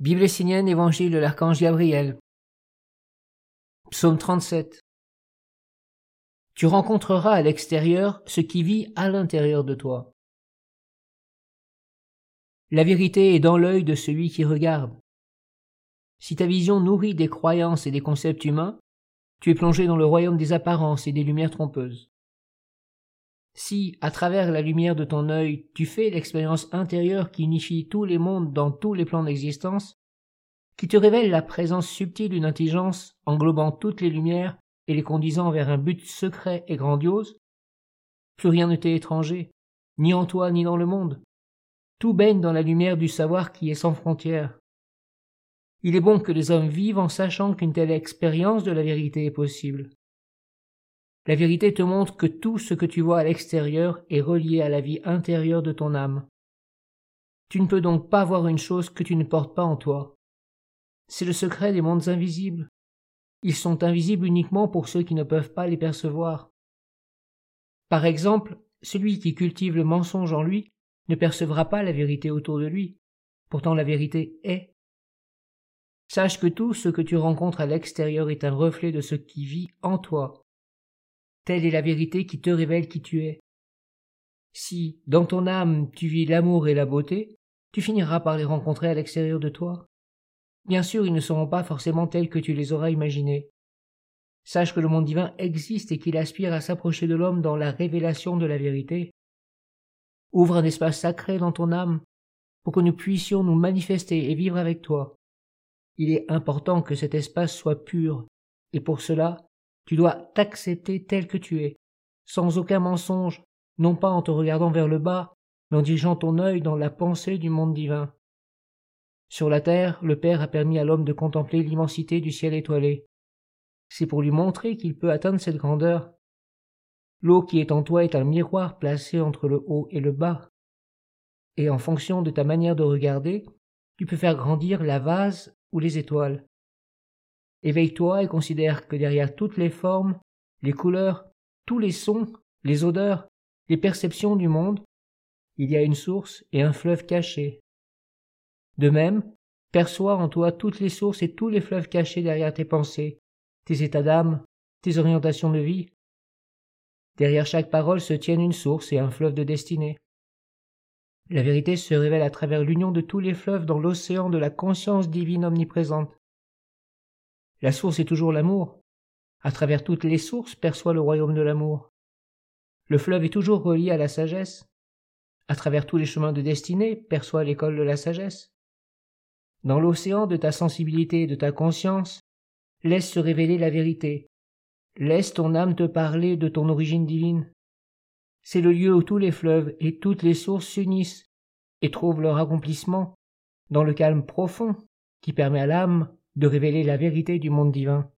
Bible essénienne, Évangile de l'archange Gabriel. Psaume 37. Tu rencontreras à l'extérieur ce qui vit à l'intérieur de toi. La vérité est dans l'œil de celui qui regarde. Si ta vision nourrit des croyances et des concepts humains, tu es plongé dans le royaume des apparences et des lumières trompeuses. Si, à travers la lumière de ton œil, tu fais l'expérience intérieure qui unifie tous les mondes dans tous les plans d'existence, qui te révèle la présence subtile d'une intelligence englobant toutes les lumières et les conduisant vers un but secret et grandiose, plus rien ne t'est étranger, ni en toi ni dans le monde. Tout baigne dans la lumière du savoir qui est sans frontières. Il est bon que les hommes vivent en sachant qu'une telle expérience de la vérité est possible. La vérité te montre que tout ce que tu vois à l'extérieur est relié à la vie intérieure de ton âme. Tu ne peux donc pas voir une chose que tu ne portes pas en toi. C'est le secret des mondes invisibles. Ils sont invisibles uniquement pour ceux qui ne peuvent pas les percevoir. Par exemple, celui qui cultive le mensonge en lui ne percevra pas la vérité autour de lui. Pourtant la vérité est. Sache que tout ce que tu rencontres à l'extérieur est un reflet de ce qui vit en toi. Telle est la vérité qui te révèle qui tu es. Si, dans ton âme, tu vis l'amour et la beauté, tu finiras par les rencontrer à l'extérieur de toi. Bien sûr, ils ne seront pas forcément tels que tu les auras imaginés. Sache que le monde divin existe et qu'il aspire à s'approcher de l'homme dans la révélation de la vérité. Ouvre un espace sacré dans ton âme pour que nous puissions nous manifester et vivre avec toi. Il est important que cet espace soit pur, et pour cela, tu dois t'accepter tel que tu es, sans aucun mensonge, non pas en te regardant vers le bas, mais en dirigeant ton œil dans la pensée du monde divin. Sur la terre, le Père a permis à l'homme de contempler l'immensité du ciel étoilé. C'est pour lui montrer qu'il peut atteindre cette grandeur. L'eau qui est en toi est un miroir placé entre le haut et le bas. Et en fonction de ta manière de regarder, tu peux faire grandir la vase ou les étoiles. Éveille-toi et considère que derrière toutes les formes, les couleurs, tous les sons, les odeurs, les perceptions du monde, il y a une source et un fleuve caché. De même, perçois en toi toutes les sources et tous les fleuves cachés derrière tes pensées, tes états d'âme, tes orientations de vie. Derrière chaque parole se tiennent une source et un fleuve de destinée. La vérité se révèle à travers l'union de tous les fleuves dans l'océan de la conscience divine omniprésente. La source est toujours l'amour. À travers toutes les sources perçoit le royaume de l'amour. Le fleuve est toujours relié à la sagesse. À travers tous les chemins de destinée perçoit l'école de la sagesse. Dans l'océan de ta sensibilité et de ta conscience, laisse se révéler la vérité. Laisse ton âme te parler de ton origine divine. C'est le lieu où tous les fleuves et toutes les sources s'unissent et trouvent leur accomplissement dans le calme profond qui permet à l'âme de révéler la vérité du monde divin.